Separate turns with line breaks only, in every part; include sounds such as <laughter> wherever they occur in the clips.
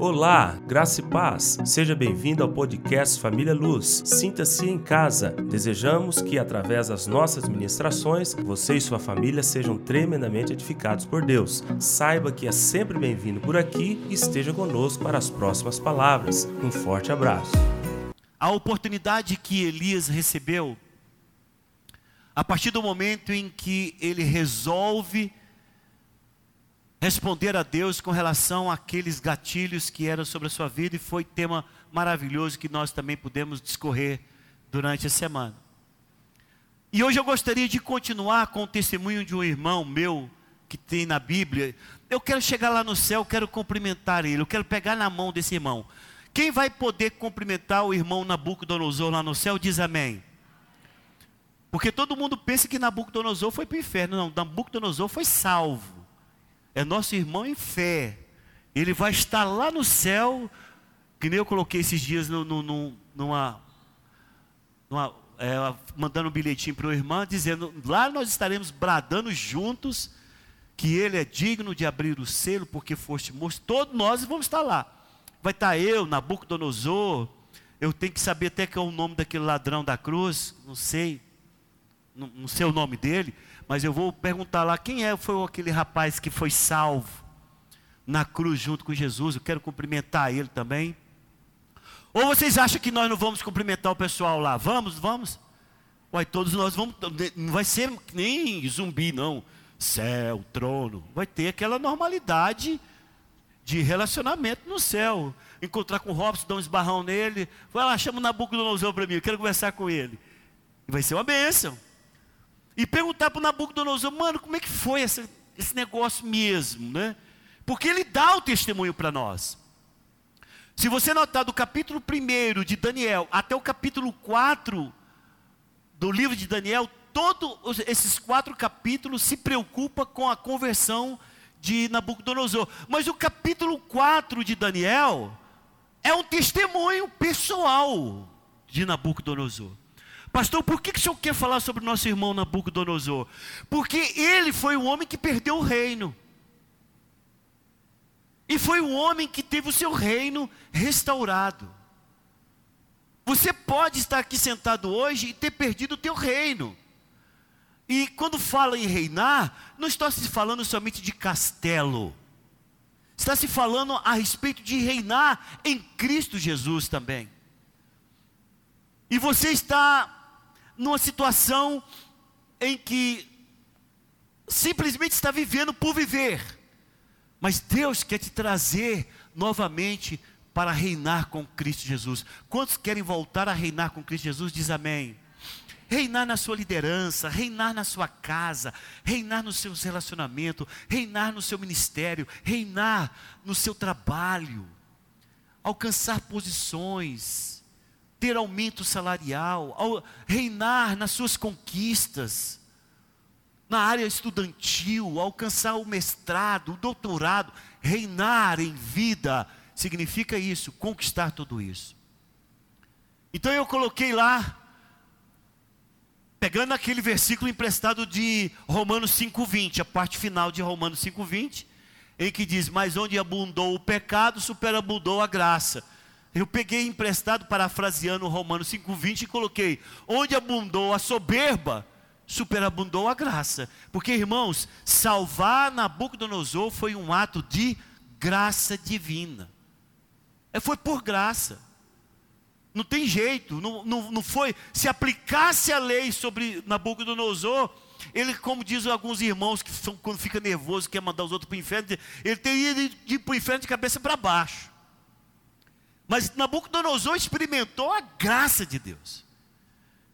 Olá, graça e paz. Seja bem-vindo ao podcast Família Luz. Sinta-se em casa. Desejamos que, através das nossas ministrações, você e sua família sejam tremendamente edificados por Deus. Saiba que é sempre bem-vindo por aqui e esteja conosco para as próximas palavras. Um forte abraço.
A oportunidade que Elias recebeu, a partir do momento em que ele resolve responder a Deus com relação àqueles gatilhos que eram sobre a sua vida e foi tema maravilhoso que nós também pudemos discorrer durante a semana. E hoje eu gostaria de continuar com o testemunho de um irmão meu que tem na Bíblia. Eu quero chegar lá no céu, quero cumprimentar ele, eu quero pegar na mão desse irmão. Quem vai poder cumprimentar o irmão Nabucodonosor lá no céu, diz amém. Porque todo mundo pensa que Nabucodonosor foi para o inferno. Não, Nabucodonosor foi salvo é nosso irmão em fé. Ele vai estar lá no céu, que nem eu coloquei esses dias no, no, no, numa, numa é, mandando um bilhetinho para o irmão, dizendo: lá nós estaremos bradando juntos, que ele é digno de abrir o selo, porque foste morto. Todos nós vamos estar lá. Vai estar eu, Nabucodonosor. Eu tenho que saber até que é o nome daquele ladrão da cruz, não sei, não, não sei o nome dele mas eu vou perguntar lá quem é foi aquele rapaz que foi salvo na cruz junto com Jesus. Eu quero cumprimentar ele também. Ou vocês acham que nós não vamos cumprimentar o pessoal lá? Vamos, vamos. Uai, todos nós vamos. Não vai ser nem zumbi, não. Céu, trono. Vai ter aquela normalidade de relacionamento no céu. Encontrar com o Robson, dar um esbarrão nele. Vai lá, chama o Nabucodonosor para mim, eu quero conversar com ele. Vai ser uma bênção e perguntar para o Nabucodonosor, mano, como é que foi esse, esse negócio mesmo, né? Porque ele dá o testemunho para nós. Se você notar do capítulo 1 de Daniel até o capítulo 4 do livro de Daniel, todos esses quatro capítulos se preocupa com a conversão de Nabucodonosor. Mas o capítulo 4 de Daniel é um testemunho pessoal de Nabucodonosor. Pastor, por que, que o senhor quer falar sobre o nosso irmão Nabucodonosor? Porque ele foi o homem que perdeu o reino. E foi o homem que teve o seu reino restaurado. Você pode estar aqui sentado hoje e ter perdido o teu reino. E quando fala em reinar, não está se falando somente de castelo. Está se falando a respeito de reinar em Cristo Jesus também. E você está numa situação em que simplesmente está vivendo por viver. Mas Deus quer te trazer novamente para reinar com Cristo Jesus. Quantos querem voltar a reinar com Cristo Jesus? Diz amém. Reinar na sua liderança, reinar na sua casa, reinar no seu relacionamento, reinar no seu ministério, reinar no seu trabalho, alcançar posições, ter aumento salarial, ao reinar nas suas conquistas, na área estudantil, alcançar o mestrado, o doutorado, reinar em vida, significa isso, conquistar tudo isso. Então eu coloquei lá, pegando aquele versículo emprestado de Romanos 5,20, a parte final de Romanos 5,20, em que diz: Mas onde abundou o pecado, superabundou a graça. Eu peguei emprestado, parafraseando Romanos 5,20 e coloquei: onde abundou a soberba, superabundou a graça. Porque, irmãos, salvar Nabucodonosor foi um ato de graça divina. É, foi por graça. Não tem jeito, não, não, não foi. Se aplicasse a lei sobre Nabucodonosor, ele, como dizem alguns irmãos que são, quando fica nervoso, quer mandar os outros para o inferno, ele teria ir para o inferno de cabeça para baixo. Mas Nabucodonosor experimentou a graça de Deus.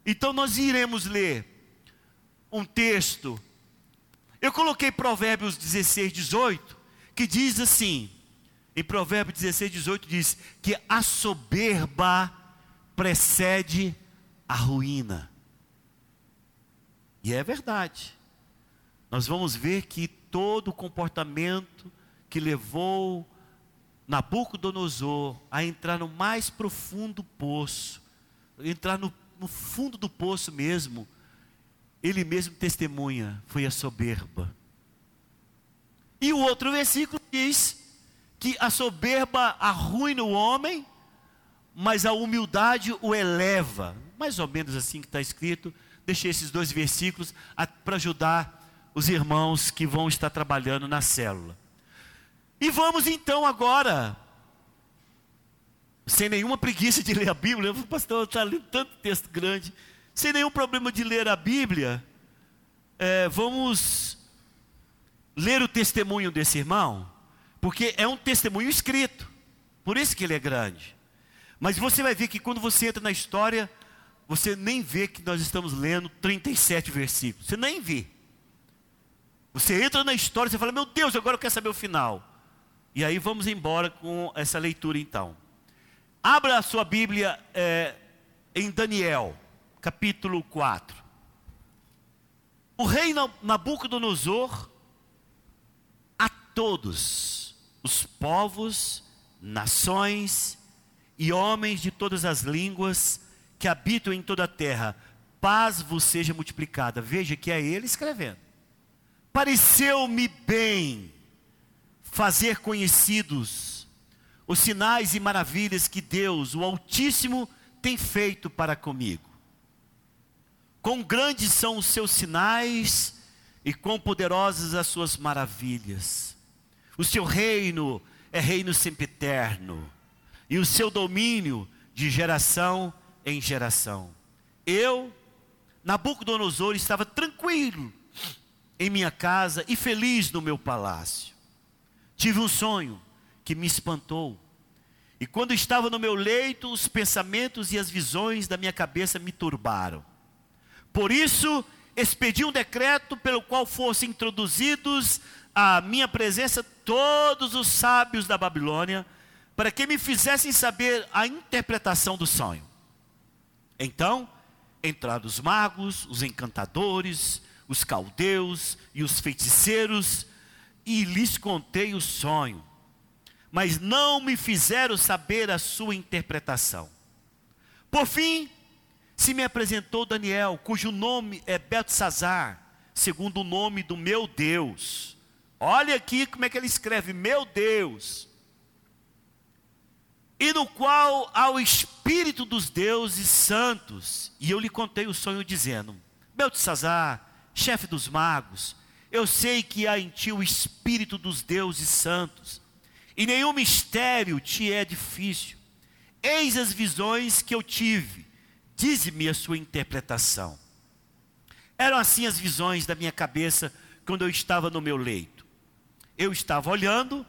Então nós iremos ler um texto. Eu coloquei Provérbios 16, 18, que diz assim: em Provérbios 16, 18 diz que a soberba precede a ruína. E é verdade. Nós vamos ver que todo comportamento que levou Nabucodonosor a entrar no mais profundo poço, entrar no, no fundo do poço mesmo, ele mesmo testemunha, foi a soberba. E o outro versículo diz que a soberba arruina o homem, mas a humildade o eleva. Mais ou menos assim que está escrito. Deixei esses dois versículos para ajudar os irmãos que vão estar trabalhando na célula. E vamos então agora, sem nenhuma preguiça de ler a Bíblia, o pastor está lendo tanto texto grande, sem nenhum problema de ler a Bíblia, é, vamos ler o testemunho desse irmão, porque é um testemunho escrito, por isso que ele é grande. Mas você vai ver que quando você entra na história, você nem vê que nós estamos lendo 37 versículos, você nem vê. Você entra na história e fala, meu Deus, agora eu quero saber o final. E aí vamos embora com essa leitura então. Abra a sua Bíblia é, em Daniel, capítulo 4. O rei Nabucodonosor, a todos os povos, nações e homens de todas as línguas que habitam em toda a terra, paz vos seja multiplicada. Veja que é ele escrevendo. Pareceu-me bem fazer conhecidos os sinais e maravilhas que Deus, o Altíssimo, tem feito para comigo. Quão grandes são os seus sinais e quão poderosas as suas maravilhas. O seu reino é reino sempiterno e o seu domínio de geração em geração. Eu, Nabucodonosor, estava tranquilo em minha casa e feliz no meu palácio. Tive um sonho que me espantou. E quando estava no meu leito, os pensamentos e as visões da minha cabeça me turbaram. Por isso, expedi um decreto pelo qual fossem introduzidos à minha presença todos os sábios da Babilônia, para que me fizessem saber a interpretação do sonho. Então, entraram os magos, os encantadores, os caldeus e os feiticeiros, e lhes contei o sonho, mas não me fizeram saber a sua interpretação. Por fim, se me apresentou Daniel, cujo nome é Beltesazar, segundo o nome do meu Deus. Olha aqui como é que ele escreve: meu Deus. E no qual há o Espírito dos deuses santos. E eu lhe contei o sonho, dizendo: Beltesazar, chefe dos magos, eu sei que há em ti o Espírito dos deuses santos, e nenhum mistério te é difícil. Eis as visões que eu tive, dize-me a sua interpretação. Eram assim as visões da minha cabeça quando eu estava no meu leito. Eu estava olhando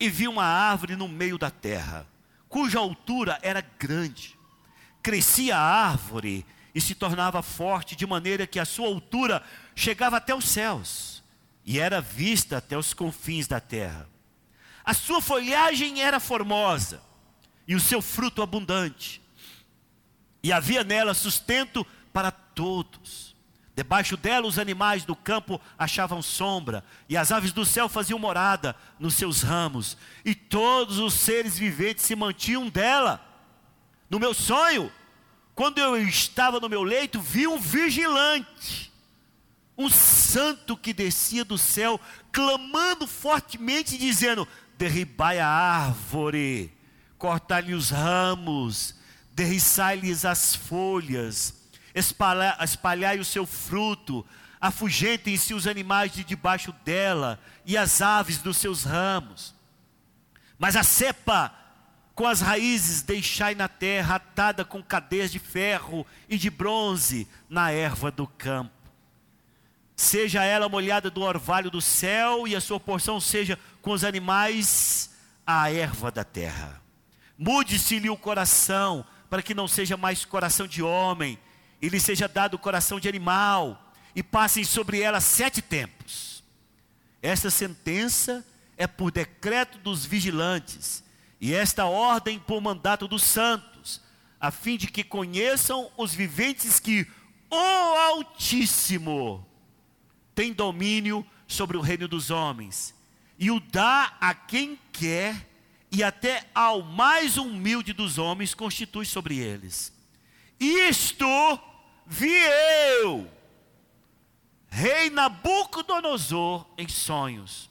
e vi uma árvore no meio da terra, cuja altura era grande. Crescia a árvore e se tornava forte, de maneira que a sua altura chegava até os céus e era vista até os confins da terra. A sua folhagem era formosa e o seu fruto abundante, e havia nela sustento para todos. Debaixo dela os animais do campo achavam sombra, e as aves do céu faziam morada nos seus ramos, e todos os seres viventes se mantinham dela. No meu sonho, quando eu estava no meu leito, vi um vigilante um santo que descia do céu, clamando fortemente, dizendo: Derribai a árvore, cortai-lhe os ramos, derriçai-lhes as folhas, espalhai, espalhai o seu fruto, afugentem-se os animais de debaixo dela e as aves dos seus ramos. Mas a cepa com as raízes deixai na terra, atada com cadeias de ferro e de bronze na erva do campo seja ela molhada do orvalho do céu, e a sua porção seja com os animais a erva da terra. Mude-se-lhe o coração, para que não seja mais coração de homem, e lhe seja dado coração de animal, e passem sobre ela sete tempos. Esta sentença é por decreto dos vigilantes, e esta ordem por mandato dos santos, a fim de que conheçam os viventes que o Altíssimo tem domínio sobre o reino dos homens, e o dá a quem quer, e até ao mais humilde dos homens constitui sobre eles. Isto vi eu, rei Nabucodonosor, em sonhos.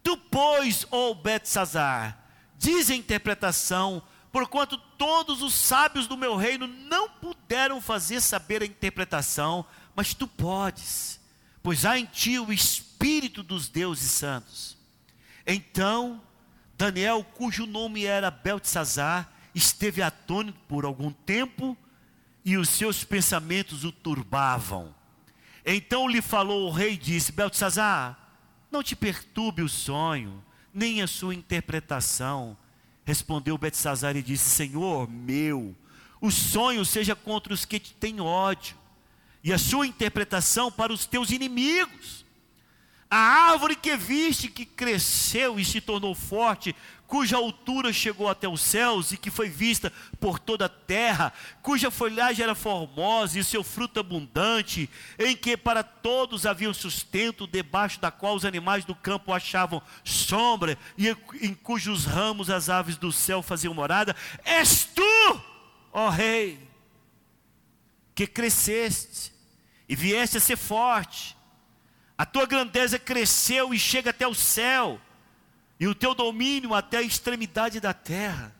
Tu, pois, ó Betsazar, diz a interpretação, porquanto todos os sábios do meu reino não puderam fazer saber a interpretação, mas tu podes, pois há em ti o Espírito dos deuses santos. Então, Daniel, cujo nome era Beltesazar, esteve atônito por algum tempo e os seus pensamentos o turbavam. Então lhe falou o rei e disse: Beltesazar, não te perturbe o sonho, nem a sua interpretação. Respondeu Betsazar e disse: Senhor meu, o sonho seja contra os que te têm ódio, e a sua interpretação para os teus inimigos. A árvore que viste que cresceu e se tornou forte, cuja altura chegou até os céus e que foi vista por toda a terra, cuja folhagem era formosa e seu fruto abundante, em que para todos havia um sustento, debaixo da qual os animais do campo achavam sombra e em cujos ramos as aves do céu faziam morada, és tu, ó Rei, que cresceste e vieste a ser forte a tua grandeza cresceu e chega até o céu, e o teu domínio até a extremidade da terra.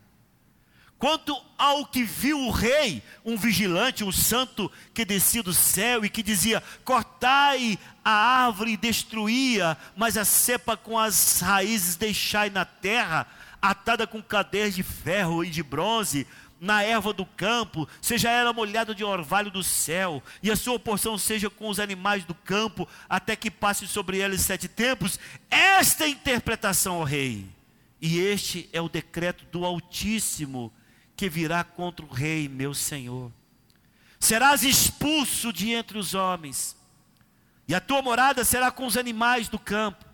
Quanto ao que viu o rei, um vigilante, um santo que descia do céu e que dizia: Cortai a árvore e destruía, mas a cepa com as raízes deixai na terra, atada com cadeias de ferro e de bronze, na erva do campo, seja ela molhada de orvalho do céu, e a sua porção seja com os animais do campo, até que passe sobre eles sete tempos. Esta é a interpretação, ó rei. E este é o decreto do Altíssimo que virá contra o rei, meu senhor. Serás expulso de entre os homens, e a tua morada será com os animais do campo,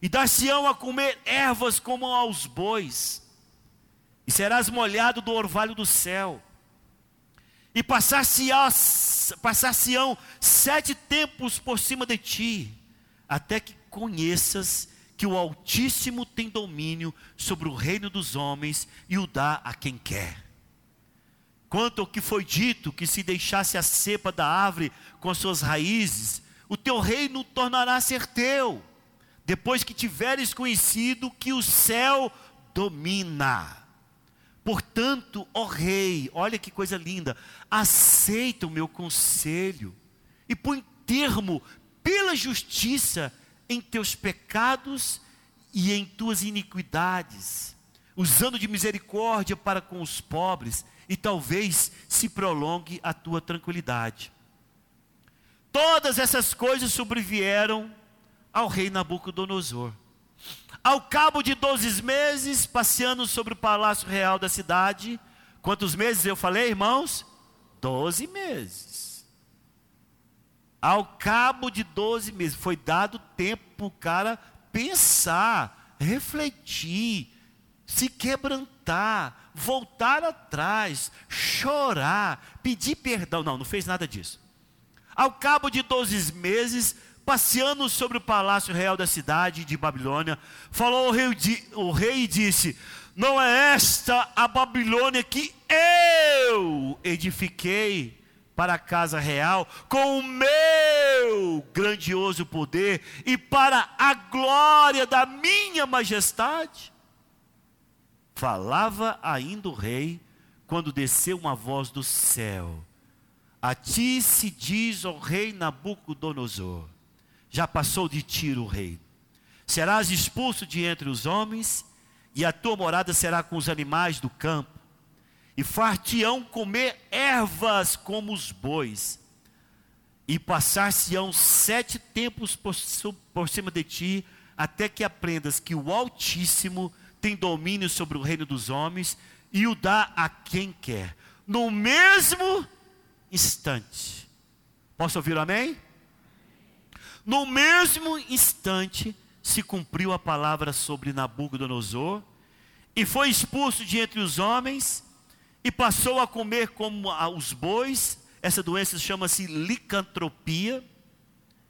e dar-se-ão a comer ervas como aos bois e serás molhado do orvalho do céu, e passar-se-ão passar sete tempos por cima de ti, até que conheças que o Altíssimo tem domínio sobre o reino dos homens e o dá a quem quer. Quanto ao que foi dito, que se deixasse a cepa da árvore com as suas raízes, o teu reino tornará a ser teu, depois que tiveres conhecido que o céu domina. Portanto, ó rei, olha que coisa linda, aceita o meu conselho e põe termo pela justiça em teus pecados e em tuas iniquidades, usando de misericórdia para com os pobres, e talvez se prolongue a tua tranquilidade. Todas essas coisas sobrevieram ao rei Nabucodonosor. Ao cabo de 12 meses, passeando sobre o palácio real da cidade, quantos meses eu falei, irmãos? 12 meses. Ao cabo de 12 meses, foi dado tempo para o cara pensar, refletir, se quebrantar, voltar atrás, chorar, pedir perdão. Não, não fez nada disso. Ao cabo de 12 meses, passeando sobre o palácio real da cidade de Babilônia, falou o rei, o rei e disse: Não é esta a Babilônia que eu edifiquei para a casa real com o meu grandioso poder e para a glória da minha majestade? Falava ainda o rei quando desceu uma voz do céu. A ti se diz, ó rei Nabucodonosor, já passou de ti o rei. Serás expulso de entre os homens, e a tua morada será com os animais do campo, e far-te-ão comer ervas como os bois, e passar-se-ão sete tempos por, por cima de ti, até que aprendas que o Altíssimo tem domínio sobre o reino dos homens e o dá a quem quer, no mesmo instante. Posso ouvir amém? No mesmo instante se cumpriu a palavra sobre Nabucodonosor, e foi expulso de entre os homens, e passou a comer como os bois. Essa doença chama-se licantropia,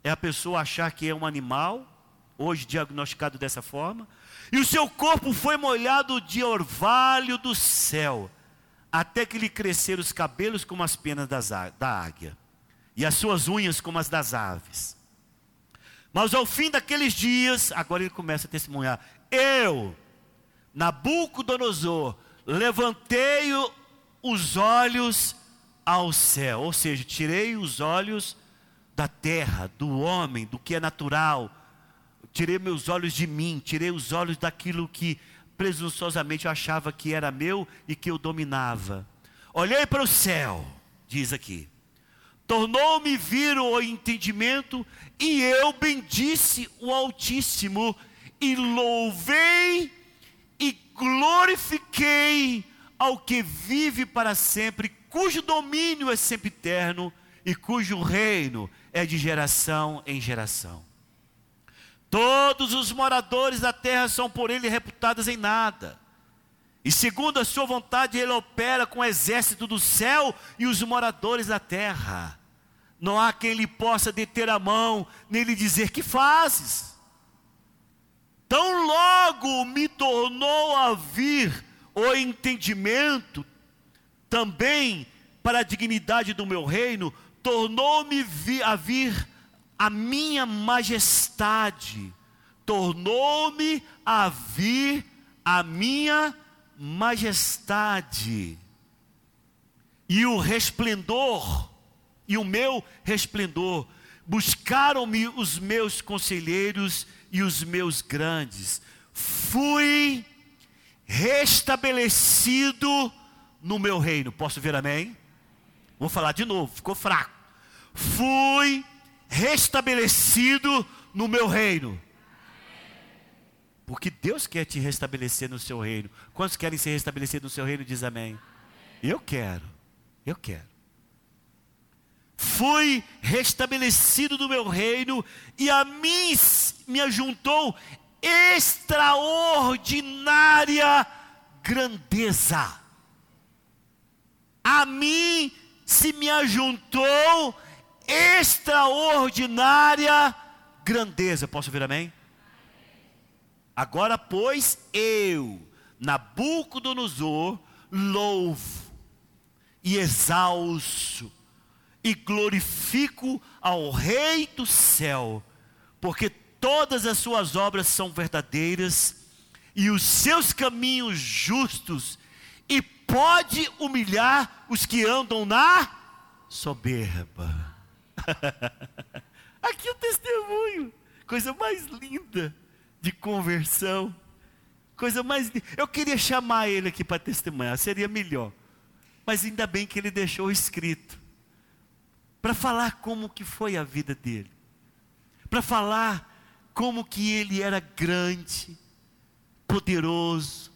é a pessoa achar que é um animal, hoje diagnosticado dessa forma, e o seu corpo foi molhado de orvalho do céu, até que lhe cresceram os cabelos como as penas das, da águia, e as suas unhas como as das aves. Mas ao fim daqueles dias, agora ele começa a testemunhar: Eu, Nabucodonosor, levantei os olhos ao céu, ou seja, tirei os olhos da terra, do homem, do que é natural, tirei meus olhos de mim, tirei os olhos daquilo que presunçosamente eu achava que era meu e que eu dominava. Olhei para o céu, diz aqui, tornou-me vir o entendimento, e eu bendisse o Altíssimo, e louvei e glorifiquei ao que vive para sempre, cujo domínio é sempre eterno e cujo reino é de geração em geração. Todos os moradores da terra são por ele reputados em nada. E segundo a sua vontade, ele opera com o exército do céu e os moradores da terra. Não há quem lhe possa deter a mão, nem lhe dizer que fazes. Tão logo me tornou a vir o entendimento, também para a dignidade do meu reino, tornou-me a vir a minha majestade, tornou-me a vir a minha majestade, e o resplendor, e o meu resplendor, buscaram-me os meus conselheiros e os meus grandes, fui restabelecido no meu reino. Posso ver amém? Vou falar de novo, ficou fraco. Fui restabelecido no meu reino. Porque Deus quer te restabelecer no seu reino. Quantos querem ser restabelecidos no seu reino? Diz amém. Eu quero. Eu quero. Fui restabelecido no meu reino e a mim me ajuntou extraordinária grandeza. A mim se me ajuntou extraordinária grandeza. Posso ouvir amém? Agora, pois, eu, Nabucodonosor, louvo e exalço e glorifico ao Rei do céu, porque todas as suas obras são verdadeiras e os seus caminhos justos, e pode humilhar os que andam na soberba. <laughs> Aqui o testemunho, coisa mais linda de conversão. Coisa mais. Eu queria chamar ele aqui para testemunhar, seria melhor. Mas ainda bem que ele deixou escrito. Para falar como que foi a vida dele. Para falar como que ele era grande, poderoso.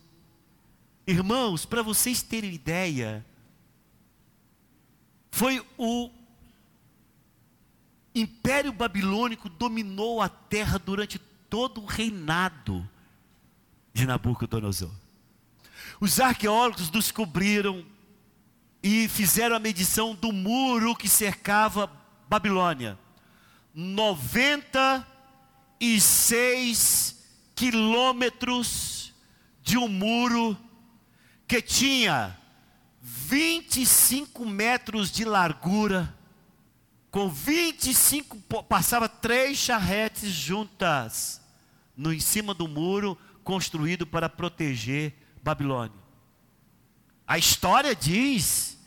Irmãos, para vocês terem ideia, foi o Império Babilônico dominou a terra durante todo o reinado de Nabucodonosor. Os arqueólogos descobriram e fizeram a medição do muro que cercava Babilônia. 96 quilômetros de um muro que tinha 25 metros de largura, com 25, passava três charretes juntas no em cima do muro construído para proteger Babilônia. A história diz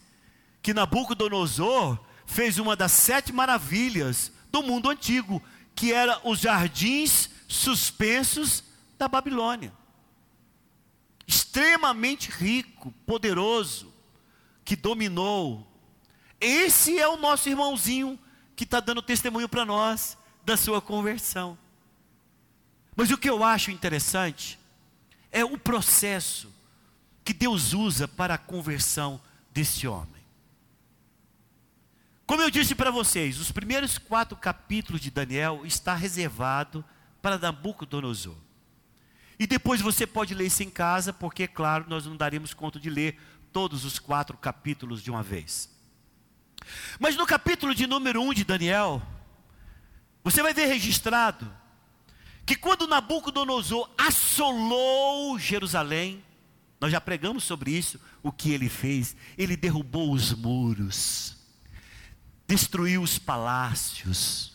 que Nabucodonosor fez uma das sete maravilhas do mundo antigo, que era os jardins suspensos da Babilônia. Extremamente rico, poderoso, que dominou. Esse é o nosso irmãozinho que está dando testemunho para nós da sua conversão. Mas o que eu acho interessante é o processo que Deus usa para a conversão desse homem. Como eu disse para vocês, os primeiros quatro capítulos de Daniel está reservado para Nabucodonosor. E depois você pode ler isso em casa, porque, claro, nós não daremos conta de ler todos os quatro capítulos de uma vez. Mas no capítulo de número 1 de Daniel, você vai ver registrado que quando Nabucodonosor assolou Jerusalém, nós já pregamos sobre isso, o que ele fez? Ele derrubou os muros, destruiu os palácios,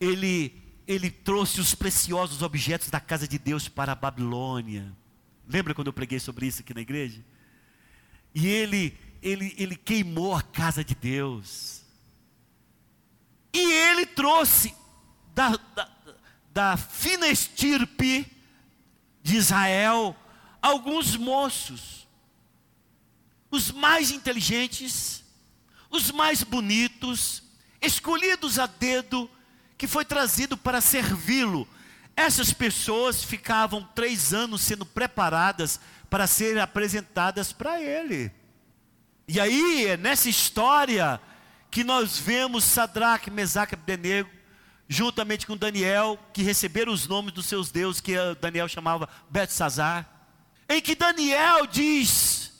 ele, ele trouxe os preciosos objetos da casa de Deus para a Babilônia. Lembra quando eu preguei sobre isso aqui na igreja? E ele, ele, ele queimou a casa de Deus. E ele trouxe da, da, da fina estirpe de Israel alguns moços, os mais inteligentes, os mais bonitos, escolhidos a dedo, que foi trazido para servi-lo. Essas pessoas ficavam três anos sendo preparadas para serem apresentadas para ele. E aí, é nessa história que nós vemos Sadraque, Mesaque e Abdenego, juntamente com Daniel, que receberam os nomes dos seus deuses, que Daniel chamava Betsazar, em que Daniel diz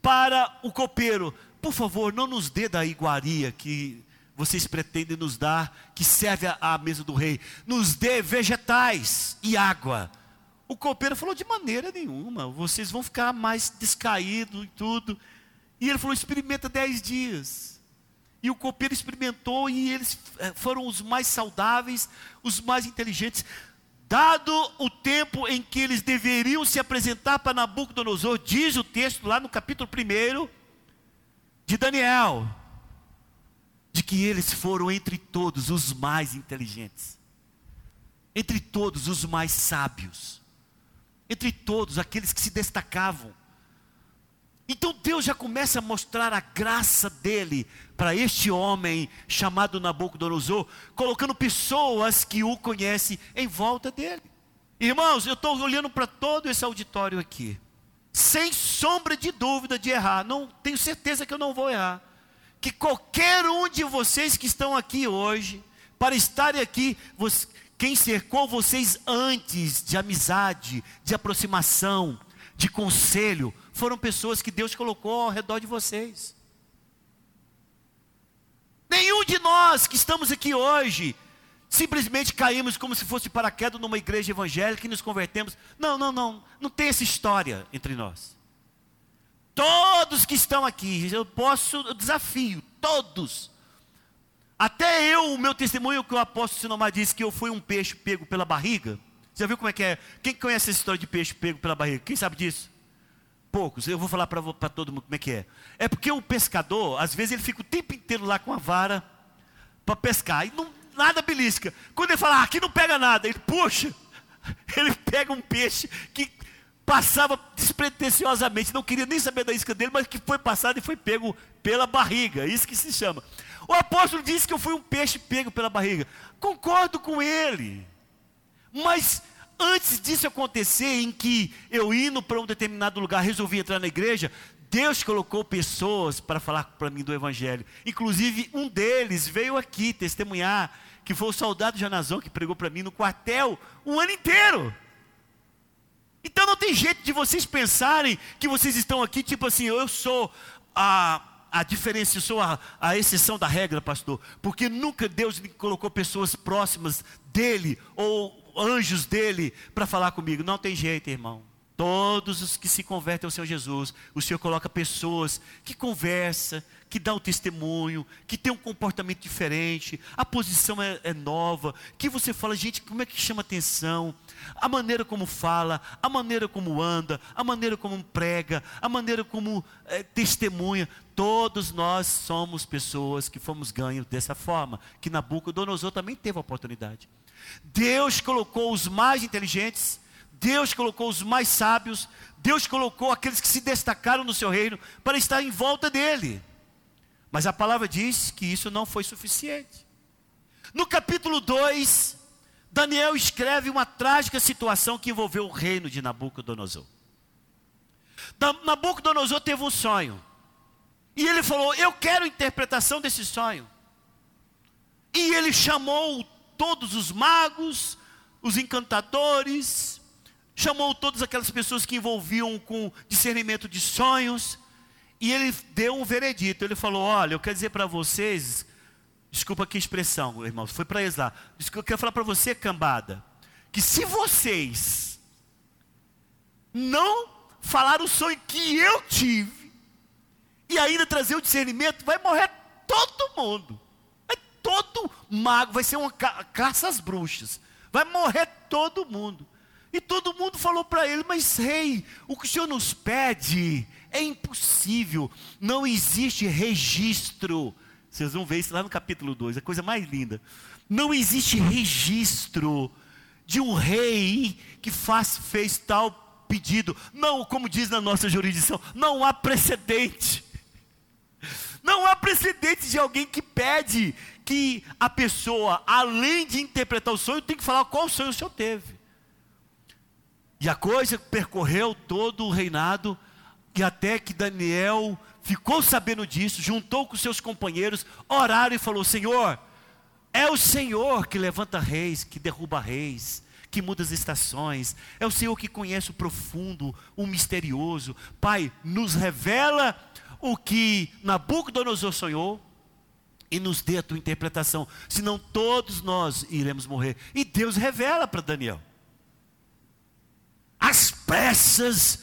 para o copeiro, por favor, não nos dê da iguaria que vocês pretendem nos dar, que serve à mesa do rei, nos dê vegetais e água. O copeiro falou: de maneira nenhuma, vocês vão ficar mais descaídos e tudo. E ele falou: experimenta dez dias. E o copeiro experimentou e eles eh, foram os mais saudáveis, os mais inteligentes. Dado o tempo em que eles deveriam se apresentar para Nabucodonosor, diz o texto lá no capítulo 1 de Daniel, de que eles foram entre todos os mais inteligentes, entre todos os mais sábios, entre todos aqueles que se destacavam. Então Deus já começa a mostrar a graça dele para este homem chamado Nabucodonosor, colocando pessoas que o conhecem em volta dele. Irmãos, eu estou olhando para todo esse auditório aqui, sem sombra de dúvida de errar, não tenho certeza que eu não vou errar. Que qualquer um de vocês que estão aqui hoje, para estarem aqui, quem cercou vocês antes de amizade, de aproximação, de conselho, foram pessoas que Deus colocou ao redor de vocês. Nenhum de nós que estamos aqui hoje simplesmente caímos como se fosse paraquedas numa igreja evangélica e nos convertemos. Não, não, não. Não tem essa história entre nós. Todos que estão aqui, eu posso, eu desafio, todos. Até eu, o meu testemunho que o apóstolo Sinomar disse que eu fui um peixe pego pela barriga. Você já viu como é que é? Quem conhece essa história de peixe pego pela barriga? Quem sabe disso? Poucos. Eu vou falar para todo mundo como é que é. É porque o pescador, às vezes, ele fica o tempo inteiro lá com a vara para pescar. E não, nada belisca. Quando ele fala, ah, aqui não pega nada, ele puxa, <laughs> ele pega um peixe que passava despretensiosamente, não queria nem saber da isca dele, mas que foi passado e foi pego pela barriga. Isso que se chama. O apóstolo disse que eu fui um peixe pego pela barriga. Concordo com ele. Mas Antes disso acontecer, em que eu indo para um determinado lugar, resolvi entrar na igreja, Deus colocou pessoas para falar para mim do Evangelho. Inclusive, um deles veio aqui testemunhar, que foi o soldado Janazão que pregou para mim no quartel um ano inteiro. Então não tem jeito de vocês pensarem que vocês estão aqui, tipo assim, eu sou a, a sou a, a exceção da regra, pastor. Porque nunca Deus me colocou pessoas próximas dele ou anjos dele para falar comigo. Não tem jeito, irmão. Todos os que se convertem ao Senhor Jesus, o Senhor coloca pessoas que conversa, que dá o testemunho, que tem um comportamento diferente, a posição é, é, nova, que você fala, gente, como é que chama atenção? A maneira como fala, a maneira como anda, a maneira como prega, a maneira como é, testemunha. Todos nós somos pessoas que fomos ganhos dessa forma, que Nabucodonosor também teve a oportunidade. Deus colocou os mais inteligentes, Deus colocou os mais sábios, Deus colocou aqueles que se destacaram no seu reino para estar em volta dele. Mas a palavra diz que isso não foi suficiente. No capítulo 2, Daniel escreve uma trágica situação que envolveu o reino de Nabucodonosor. Nabucodonosor teve um sonho. E ele falou: Eu quero interpretação desse sonho. E ele chamou todos os magos, os encantadores, chamou todas aquelas pessoas que envolviam com discernimento de sonhos, e ele deu um veredito. Ele falou: Olha, eu quero dizer para vocês, desculpa que expressão, irmãos, foi para eles lá. Eu quero falar para você, cambada, que se vocês não falar o sonho que eu tive, e ainda trazer o discernimento, vai morrer todo mundo todo mago, vai ser uma ca caça às bruxas. Vai morrer todo mundo. E todo mundo falou para ele: Mas rei, o que o senhor nos pede é impossível, não existe registro. Vocês vão ver isso lá no capítulo 2, a coisa mais linda. Não existe registro de um rei que faz, fez tal pedido. Não, como diz na nossa jurisdição, não há precedente. Não há precedente de alguém que pede que a pessoa, além de interpretar o sonho, tem que falar qual sonho o senhor teve. E a coisa percorreu todo o reinado, e até que Daniel ficou sabendo disso, juntou com seus companheiros, oraram e falou: Senhor, é o Senhor que levanta reis, que derruba reis, que muda as estações. É o Senhor que conhece o profundo, o misterioso. Pai, nos revela o que Nabucodonosor sonhou e nos dê a tua interpretação, senão todos nós iremos morrer. E Deus revela para Daniel. As pressas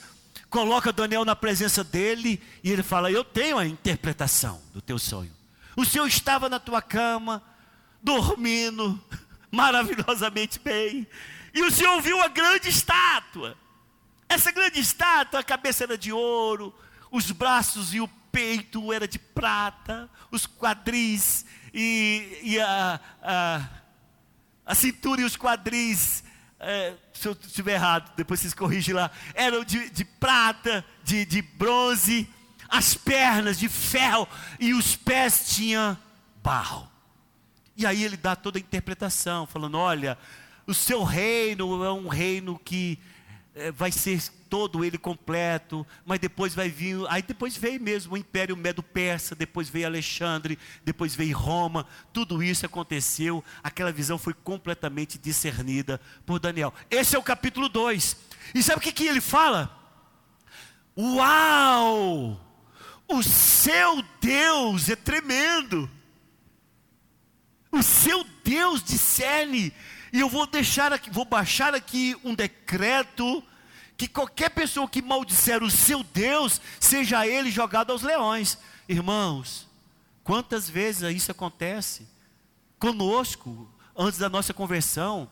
coloca Daniel na presença dele e ele fala: Eu tenho a interpretação do teu sonho. O Senhor estava na tua cama, dormindo <laughs> maravilhosamente bem, e o Senhor viu uma grande estátua. Essa grande estátua, a cabeça era de ouro, os braços e o peito era de prata, os quadris e, e a, a, a, cintura e os quadris, é, se eu estiver errado, depois vocês corrigem lá, eram de, de prata, de, de bronze, as pernas de ferro e os pés tinham barro. E aí ele dá toda a interpretação, falando: olha, o seu reino é um reino que vai ser todo ele completo, mas depois vai vir, aí depois veio mesmo o Império Medo-Persa, depois veio Alexandre, depois veio Roma, tudo isso aconteceu, aquela visão foi completamente discernida por Daniel. Esse é o capítulo 2. E sabe o que, que ele fala? Uau! O seu Deus é tremendo. O seu Deus discerne. E eu vou deixar aqui, vou baixar aqui um decreto que qualquer pessoa que maldisser o seu Deus, seja ele jogado aos leões. Irmãos, quantas vezes isso acontece conosco, antes da nossa conversão,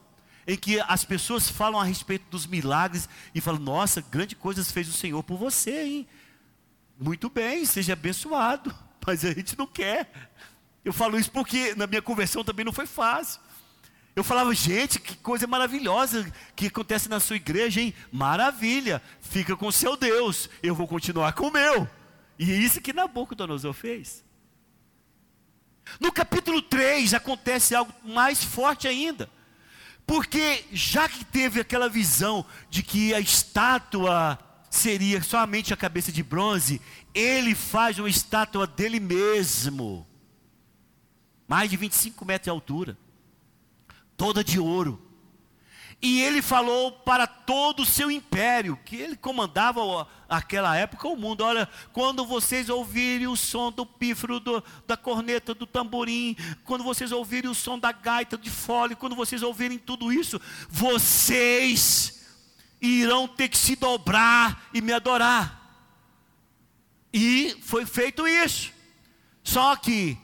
em que as pessoas falam a respeito dos milagres e falam: Nossa, grande coisas fez o Senhor por você, hein? Muito bem, seja abençoado, <laughs> mas a gente não quer. Eu falo isso porque na minha conversão também não foi fácil. Eu falava, gente, que coisa maravilhosa que acontece na sua igreja, hein? Maravilha, fica com o seu Deus, eu vou continuar com o meu. E é isso que Nabucodonosor fez. No capítulo 3 acontece algo mais forte ainda. Porque já que teve aquela visão de que a estátua seria somente a cabeça de bronze, ele faz uma estátua dele mesmo. Mais de 25 metros de altura toda de ouro. E ele falou para todo o seu império, que ele comandava aquela época o mundo. Olha, quando vocês ouvirem o som do pífaro, do, da corneta, do tamborim, quando vocês ouvirem o som da gaita, de fole, quando vocês ouvirem tudo isso, vocês irão ter que se dobrar e me adorar. E foi feito isso. Só que,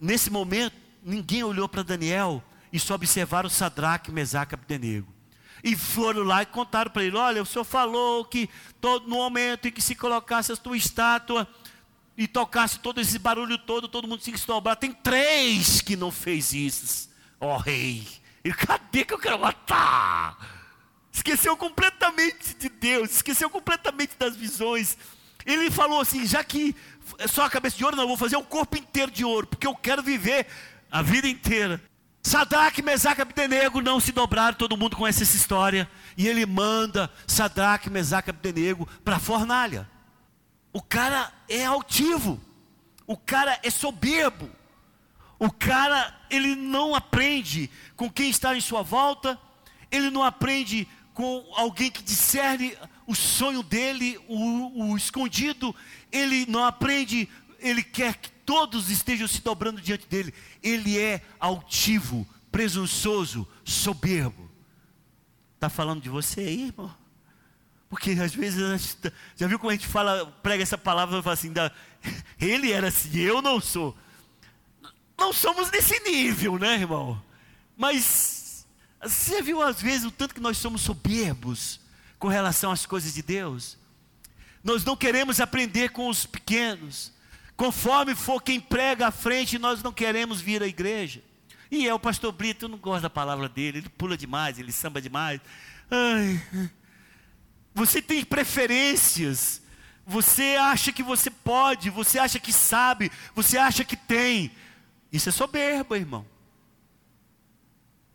nesse momento, ninguém olhou para Daniel e só observaram Sadraque, Mesaque e Abdenego. E foram lá e contaram para ele: Olha, o senhor falou que todo, no momento em que se colocasse a tua estátua e tocasse todo esse barulho todo, todo mundo tinha que se dobrar. Tem três que não fez isso, ó oh, rei. E cadê que eu quero matar? Esqueceu completamente de Deus, esqueceu completamente das visões. Ele falou assim: já que é só a cabeça de ouro, não, vou fazer o corpo inteiro de ouro, porque eu quero viver a vida inteira Sadraque, Mesaque Abdenego não se dobraram, todo mundo conhece essa história. E ele manda Sadraque, Mesaque Abdenego para a fornalha. O cara é altivo, o cara é soberbo, o cara ele não aprende com quem está em sua volta, ele não aprende com alguém que discerne o sonho dele, o, o escondido, ele não aprende, ele quer que todos estejam se dobrando diante dele. Ele é altivo, presunçoso, soberbo. Está falando de você aí, irmão? Porque às vezes, já viu como a gente fala, prega essa palavra e fala assim, ele era assim, eu não sou. não somos nesse nível, né, irmão? Mas você viu às vezes o tanto que nós somos soberbos com relação às coisas de Deus? Nós não queremos aprender com os pequenos. Conforme for quem prega à frente, nós não queremos vir à igreja. E é o pastor Brito, eu não gosto da palavra dele, ele pula demais, ele samba demais. Ai, você tem preferências, você acha que você pode, você acha que sabe, você acha que tem. Isso é soberba, irmão.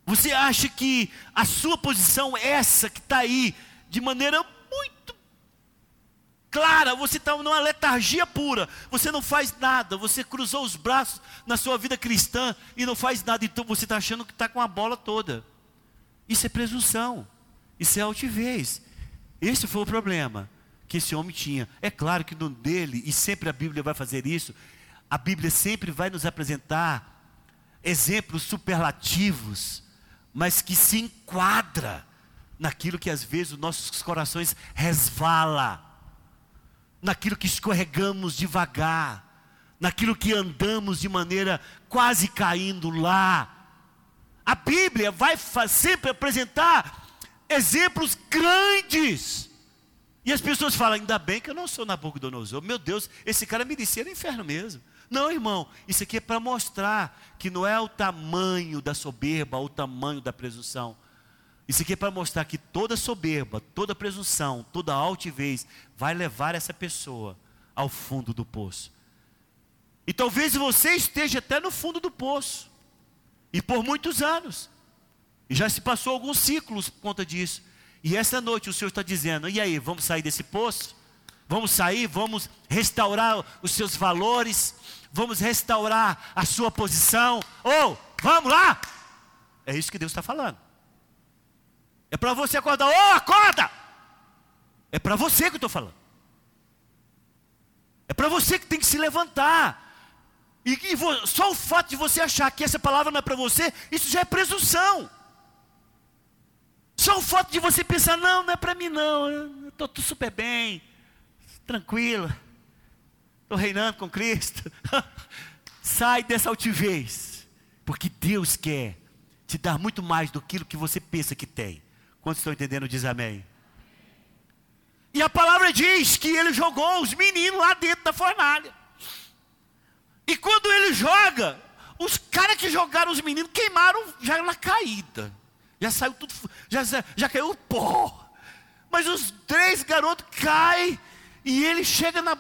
Você acha que a sua posição, essa que está aí, de maneira clara, você está numa letargia pura, você não faz nada, você cruzou os braços na sua vida cristã e não faz nada, então você está achando que está com a bola toda. Isso é presunção, isso é altivez. Esse foi o problema que esse homem tinha. É claro que no dele, e sempre a Bíblia vai fazer isso, a Bíblia sempre vai nos apresentar exemplos superlativos, mas que se enquadra naquilo que às vezes os nossos corações resvala, naquilo que escorregamos devagar, naquilo que andamos de maneira quase caindo lá. A Bíblia vai sempre apresentar exemplos grandes. E as pessoas falam, ainda bem que eu não sou Nabucodonosor. Meu Deus, esse cara merecia no inferno mesmo. Não, irmão, isso aqui é para mostrar que não é o tamanho da soberba, o tamanho da presunção. Isso aqui é para mostrar que toda soberba, toda presunção, toda altivez vai levar essa pessoa ao fundo do poço. E talvez você esteja até no fundo do poço. E por muitos anos. E já se passou alguns ciclos por conta disso. E essa noite o Senhor está dizendo: e aí, vamos sair desse poço? Vamos sair, vamos restaurar os seus valores, vamos restaurar a sua posição. Ou, oh, vamos lá! É isso que Deus está falando. É para você acordar, ô, oh, acorda! É para você que eu estou falando. É para você que tem que se levantar. E, e só o fato de você achar que essa palavra não é para você, isso já é presunção. Só o fato de você pensar, não, não é para mim não, eu estou super bem, tranquilo, estou reinando com Cristo. <laughs> Sai dessa altivez, porque Deus quer te dar muito mais do que você pensa que tem. Quantos estão entendendo? Diz amém. E a palavra diz que ele jogou os meninos lá dentro da fornalha. E quando ele joga, os caras que jogaram os meninos queimaram já na caída. Já saiu tudo, já, já caiu o pó. Mas os três garotos caem e ele chega na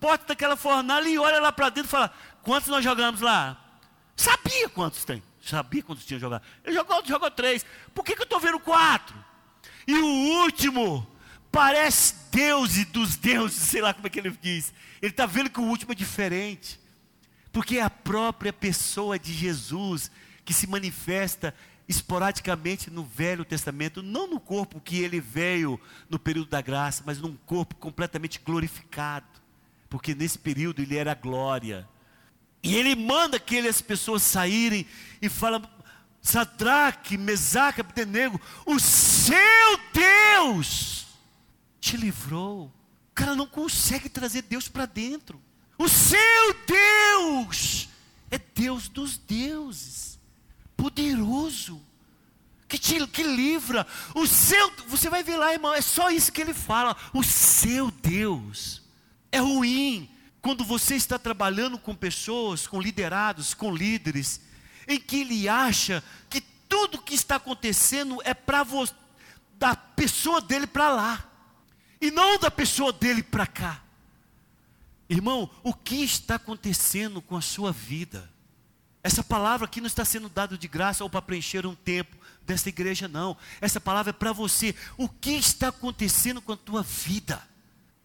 porta daquela fornalha e olha lá para dentro e fala: Quantos nós jogamos lá? Sabia quantos tem. Sabia quantos tinha jogado. Ele jogou, jogou três. Por que, que eu estou vendo quatro? E o último parece Deus e dos deuses, sei lá como é que ele diz. Ele está vendo que o último é diferente. Porque é a própria pessoa de Jesus que se manifesta esporadicamente no Velho Testamento, não no corpo que ele veio no período da graça, mas num corpo completamente glorificado, porque nesse período ele era glória. E ele manda aquelas pessoas saírem e fala: Sadraque, Mesaque, Abdenego, o seu Deus te livrou. O cara não consegue trazer Deus para dentro. O seu Deus é Deus dos deuses poderoso, que te que livra. O seu, você vai ver lá, irmão, é só isso que ele fala. O seu Deus é ruim quando você está trabalhando com pessoas, com liderados, com líderes, em que ele acha que tudo que está acontecendo é para da pessoa dele para lá e não da pessoa dele para cá. Irmão, o que está acontecendo com a sua vida? Essa palavra aqui não está sendo dada de graça ou para preencher um tempo dessa igreja, não. Essa palavra é para você. O que está acontecendo com a tua vida?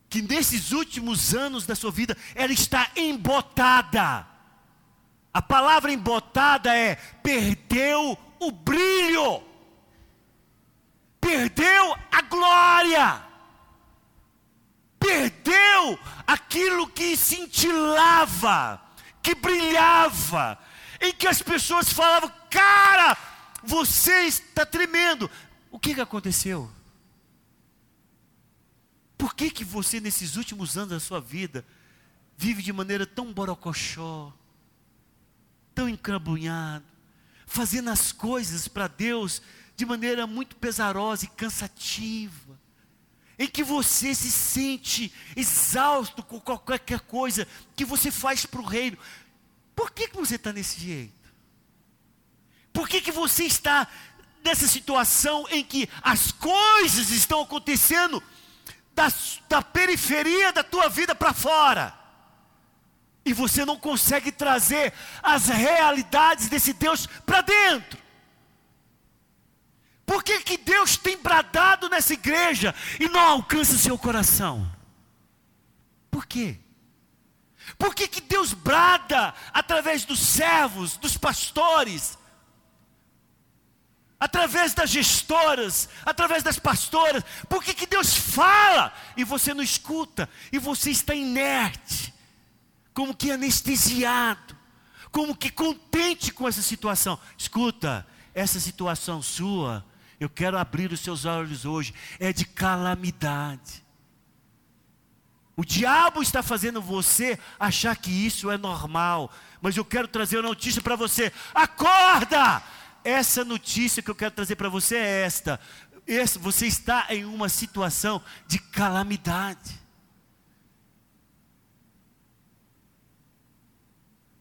Que nesses últimos anos da sua vida, ela está embotada. A palavra embotada é perdeu o brilho, perdeu a glória, perdeu aquilo que cintilava, que brilhava, em que as pessoas falavam: Cara, você está tremendo. O que, que aconteceu? Por que, que você, nesses últimos anos da sua vida, vive de maneira tão borocochó, tão encrabunhado, fazendo as coisas para Deus de maneira muito pesarosa e cansativa, em que você se sente exausto com qualquer coisa que você faz para o reino. Por que, que você está nesse jeito? Por que, que você está nessa situação em que as coisas estão acontecendo da, da periferia da tua vida para fora? E você não consegue trazer as realidades desse Deus para dentro. Por que, que Deus tem bradado nessa igreja e não alcança o seu coração? Por quê? Por que, que Deus brada através dos servos, dos pastores, através das gestoras, através das pastoras. Por que, que Deus fala e você não escuta? E você está inerte, como que anestesiado, como que contente com essa situação. Escuta, essa situação sua, eu quero abrir os seus olhos hoje, é de calamidade. O diabo está fazendo você achar que isso é normal, mas eu quero trazer uma notícia para você: acorda! essa notícia que eu quero trazer para você é esta: você está em uma situação de calamidade.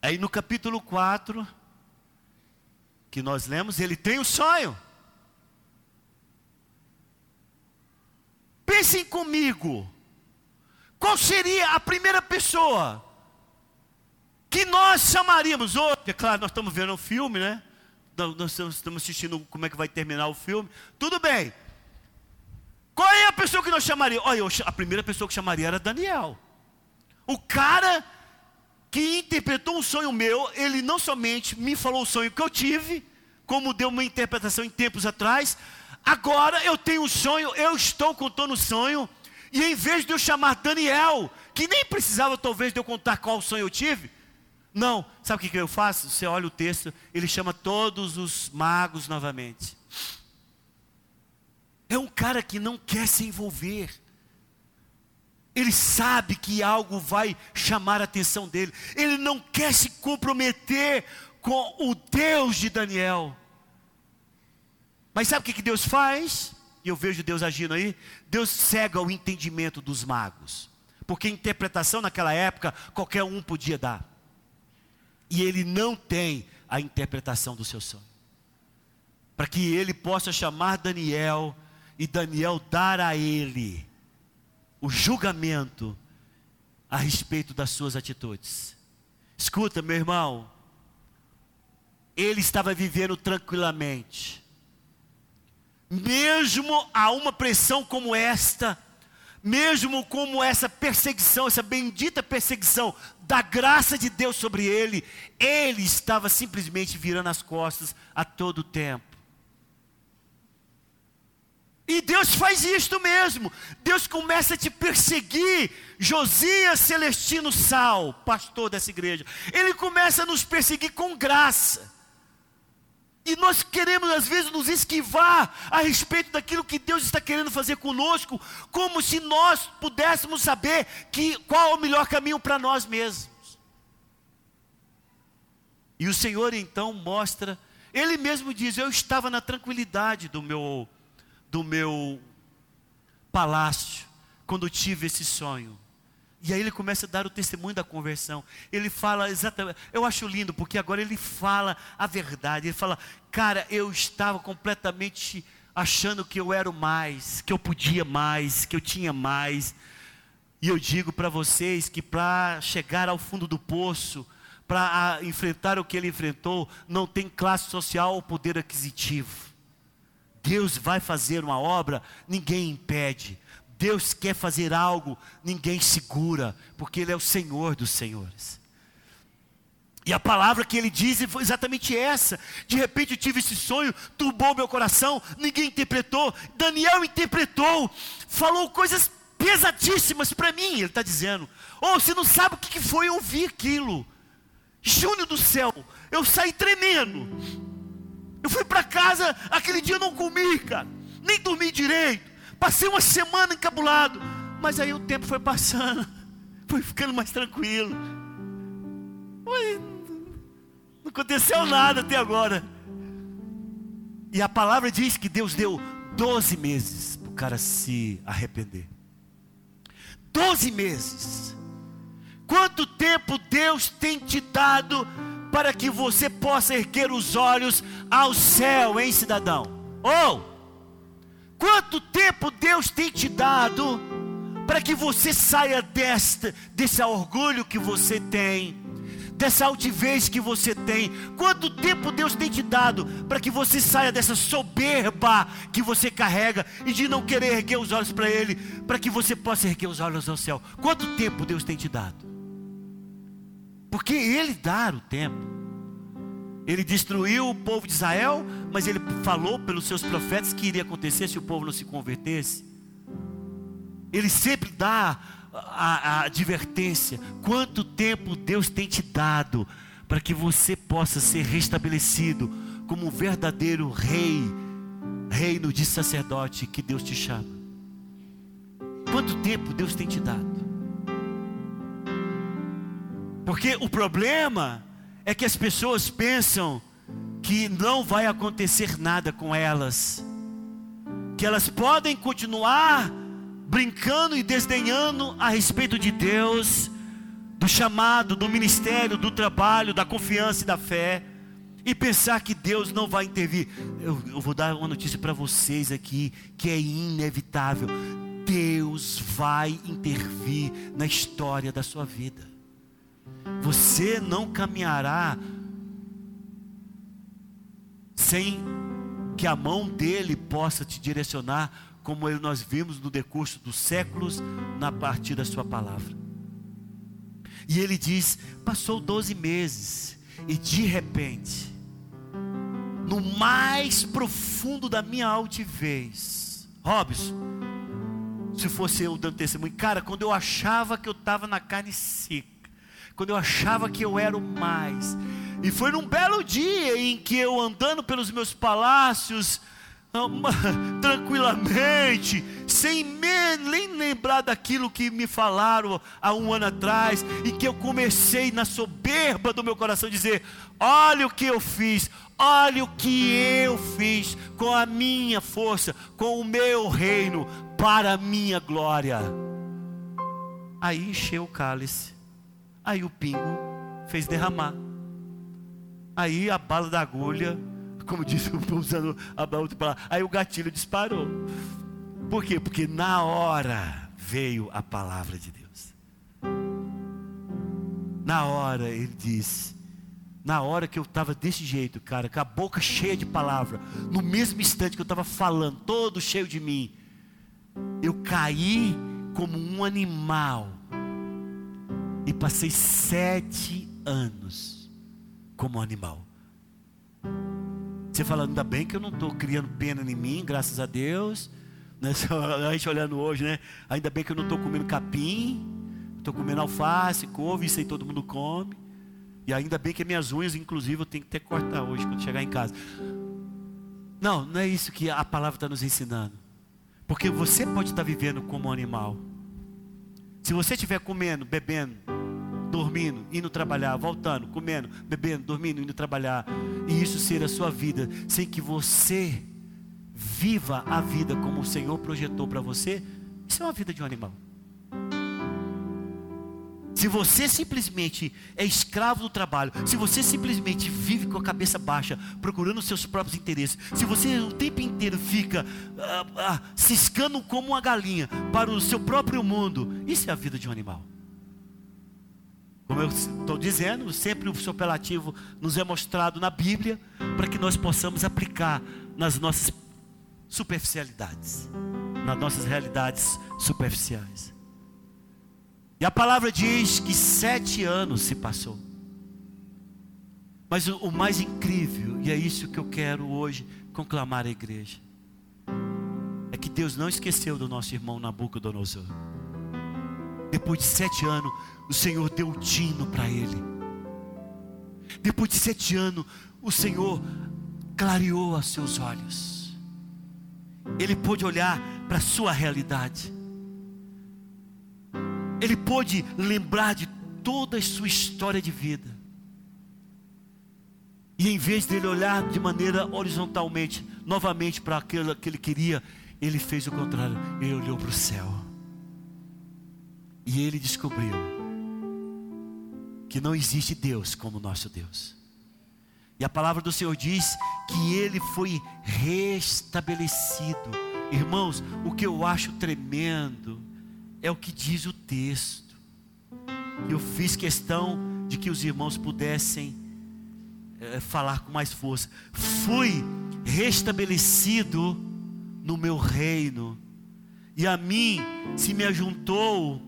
Aí no capítulo 4, que nós lemos, ele tem o um sonho. Pensem comigo, qual seria a primeira pessoa que nós chamaríamos hoje? É claro, nós estamos vendo um filme, né? nós estamos assistindo como é que vai terminar o filme. Tudo bem. Qual é a pessoa que nós chamaríamos? Olha, a primeira pessoa que chamaria era Daniel. O cara que interpretou um sonho meu, ele não somente me falou o sonho que eu tive, como deu uma interpretação em tempos atrás, agora eu tenho um sonho, eu estou contando o sonho, e em vez de eu chamar Daniel, que nem precisava talvez de eu contar qual sonho eu tive, não, sabe o que eu faço? Você olha o texto, ele chama todos os magos novamente. É um cara que não quer se envolver. Ele sabe que algo vai chamar a atenção dele. Ele não quer se comprometer com o Deus de Daniel. Mas sabe o que Deus faz? E eu vejo Deus agindo aí. Deus cega o entendimento dos magos. Porque interpretação naquela época qualquer um podia dar e ele não tem a interpretação do seu sonho. Para que ele possa chamar Daniel e Daniel dar a ele o julgamento a respeito das suas atitudes. Escuta, meu irmão, ele estava vivendo tranquilamente. Mesmo a uma pressão como esta, mesmo como essa perseguição, essa bendita perseguição da graça de Deus sobre ele, ele estava simplesmente virando as costas a todo tempo. E Deus faz isto mesmo. Deus começa a te perseguir. Josias Celestino Sal, pastor dessa igreja, ele começa a nos perseguir com graça. E nós queremos, às vezes, nos esquivar a respeito daquilo que Deus está querendo fazer conosco, como se nós pudéssemos saber que, qual é o melhor caminho para nós mesmos. E o Senhor então mostra, Ele mesmo diz: Eu estava na tranquilidade do meu, do meu palácio, quando tive esse sonho. E aí ele começa a dar o testemunho da conversão. Ele fala exatamente. Eu acho lindo, porque agora ele fala a verdade. Ele fala, cara, eu estava completamente achando que eu era o mais, que eu podia mais, que eu tinha mais. E eu digo para vocês que para chegar ao fundo do poço, para enfrentar o que ele enfrentou, não tem classe social ou poder aquisitivo. Deus vai fazer uma obra, ninguém impede. Deus quer fazer algo, ninguém segura, porque Ele é o Senhor dos senhores. E a palavra que ele diz foi exatamente essa. De repente eu tive esse sonho, turbou meu coração, ninguém interpretou. Daniel interpretou, falou coisas pesadíssimas para mim. Ele está dizendo: Oh, você não sabe o que foi ouvir aquilo. Júnior do céu, eu saí tremendo. Eu fui para casa, aquele dia eu não comi, cara, nem dormi direito. Passei uma semana encabulado. Mas aí o tempo foi passando. <laughs> Foi ficando mais tranquilo. Foi, Não aconteceu nada até agora. E a palavra diz que Deus deu 12 meses para o cara se arrepender. 12 meses. Quanto tempo Deus tem te dado para que você possa erguer os olhos ao céu, hein, cidadão? Ou, oh, quanto tempo Deus tem te dado para que você saia desta, desse orgulho que você tem, dessa altivez que você tem. Quanto tempo Deus tem te dado para que você saia dessa soberba que você carrega e de não querer erguer os olhos para Ele, para que você possa erguer os olhos ao céu? Quanto tempo Deus tem te dado? Porque Ele dá o tempo. Ele destruiu o povo de Israel, mas ele falou pelos seus profetas que iria acontecer se o povo não se convertesse. Ele sempre dá a, a advertência: quanto tempo Deus tem te dado para que você possa ser restabelecido como um verdadeiro rei, reino de sacerdote que Deus te chama. Quanto tempo Deus tem te dado? Porque o problema é que as pessoas pensam que não vai acontecer nada com elas, que elas podem continuar brincando e desdenhando a respeito de Deus, do chamado, do ministério, do trabalho, da confiança e da fé, e pensar que Deus não vai intervir. Eu, eu vou dar uma notícia para vocês aqui que é inevitável: Deus vai intervir na história da sua vida. Você não caminhará sem que a mão dele possa te direcionar como nós vimos no decurso dos séculos, na partir da sua palavra. E ele diz: passou 12 meses, e de repente, no mais profundo da minha altivez, Robson, se fosse eu dando testemunho, cara, quando eu achava que eu estava na carne seca, quando eu achava que eu era o mais, e foi num belo dia em que eu andando pelos meus palácios, <laughs> tranquilamente, sem nem lembrar daquilo que me falaram há um ano atrás, e que eu comecei na soberba do meu coração dizer: olha o que eu fiz, olha o que eu fiz com a minha força, com o meu reino, para a minha glória. Aí encheu o cálice, aí o pingo fez derramar, aí a bala da agulha como disse, usando a outra palavra. Aí o gatilho disparou. Por quê? Porque na hora veio a palavra de Deus. Na hora ele disse. Na hora que eu estava desse jeito, cara, com a boca cheia de palavra, no mesmo instante que eu estava falando, todo cheio de mim, eu caí como um animal e passei sete anos como animal. Você fala, ainda bem que eu não estou criando pena em mim, graças a Deus. <laughs> Né? A gente olhando hoje, né? Ainda bem que eu não estou comendo capim, estou comendo alface, couve, isso aí todo mundo come. E ainda bem que minhas unhas, inclusive, eu tenho que que cortar hoje quando chegar em casa. Não, não é isso que a palavra está nos ensinando. Porque você pode estar vivendo como um animal. Se você estiver comendo, bebendo, dormindo, indo trabalhar, voltando, comendo, bebendo, dormindo, indo trabalhar, e isso ser a sua vida, sem que você viva a vida como o Senhor projetou para você, isso é uma vida de um animal. Se você simplesmente é escravo do trabalho, se você simplesmente vive com a cabeça baixa, procurando os seus próprios interesses, se você o tempo inteiro fica ah, ah, ciscando como uma galinha para o seu próprio mundo, isso é a vida de um animal. Como eu estou dizendo, sempre o superlativo nos é mostrado na Bíblia para que nós possamos aplicar nas nossas superficialidades, nas nossas realidades superficiais. E a palavra diz que sete anos se passou. Mas o, o mais incrível, e é isso que eu quero hoje conclamar à igreja, é que Deus não esqueceu do nosso irmão Nabucodonosor. Depois de sete anos, o Senhor deu o tino para ele. Depois de sete anos, o Senhor clareou os seus olhos. Ele pôde olhar para a sua realidade. Ele pôde lembrar de toda a sua história de vida. E em vez dele olhar de maneira horizontalmente, novamente para aquilo que ele queria, ele fez o contrário. Ele olhou para o céu. E ele descobriu que não existe Deus como nosso Deus. E a palavra do Senhor diz que ele foi restabelecido. Irmãos, o que eu acho tremendo é o que diz o texto. Eu fiz questão de que os irmãos pudessem é, falar com mais força. Fui restabelecido no meu reino, e a mim se me ajuntou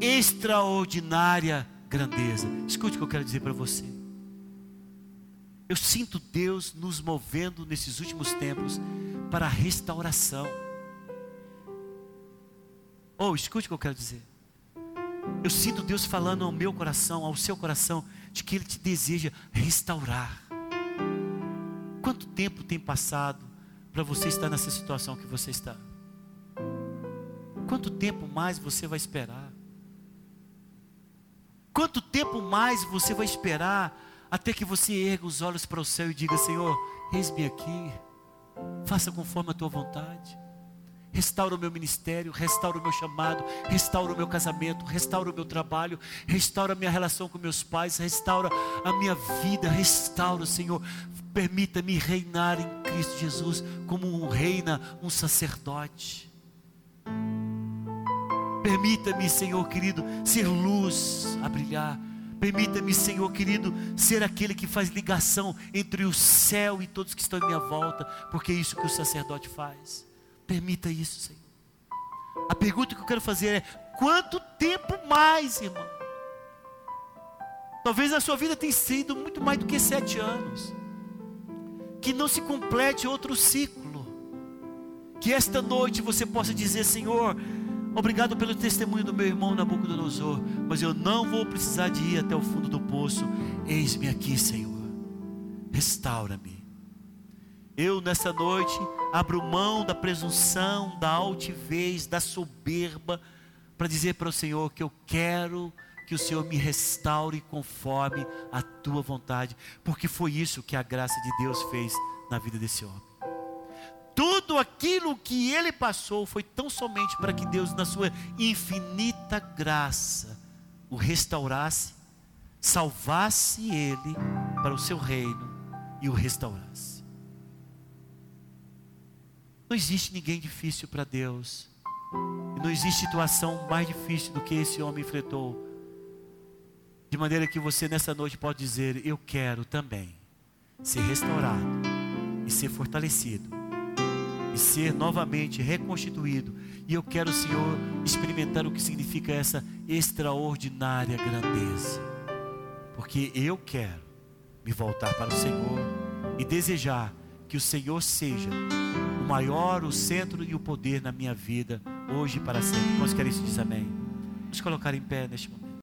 extraordinária grandeza. Escute o que eu quero dizer para você. Eu sinto Deus nos movendo nesses últimos tempos para a restauração. Oh, escute o que eu quero dizer. Eu sinto Deus falando ao meu coração, ao seu coração, de que Ele te deseja restaurar. Quanto tempo tem passado para você estar nessa situação que você está? Quanto tempo mais você vai esperar? Quanto tempo mais você vai esperar até que você erga os olhos para o céu e diga: Senhor, eis-me aqui, faça conforme a tua vontade restaura o meu ministério, restaura o meu chamado, restaura o meu casamento, restaura o meu trabalho, restaura a minha relação com meus pais, restaura a minha vida, restaura, Senhor. Permita-me reinar em Cristo Jesus como um reina, um sacerdote. Permita-me, Senhor querido, ser luz a brilhar. Permita-me, Senhor querido, ser aquele que faz ligação entre o céu e todos que estão em minha volta, porque é isso que o sacerdote faz. Permita isso, Senhor. A pergunta que eu quero fazer é: quanto tempo mais, irmão? Talvez a sua vida tenha sido muito mais do que sete anos. Que não se complete outro ciclo. Que esta noite você possa dizer: Senhor, obrigado pelo testemunho do meu irmão Nabucodonosor, mas eu não vou precisar de ir até o fundo do poço. Eis-me aqui, Senhor. Restaura-me. Eu nessa noite abro mão da presunção, da altivez, da soberba, para dizer para o Senhor que eu quero que o Senhor me restaure conforme a tua vontade, porque foi isso que a graça de Deus fez na vida desse homem. Tudo aquilo que ele passou foi tão somente para que Deus, na sua infinita graça, o restaurasse, salvasse ele para o seu reino e o restaurasse. Não existe ninguém difícil para Deus. Não existe situação mais difícil do que esse homem enfrentou. De maneira que você nessa noite pode dizer: Eu quero também ser restaurado e ser fortalecido e ser novamente reconstituído. E eu quero, Senhor, experimentar o que significa essa extraordinária grandeza. Porque eu quero me voltar para o Senhor e desejar que o Senhor seja maior, o centro e o poder na minha vida, hoje e para sempre. Quantos querem isso? Diz amém. Vamos colocar em pé neste momento.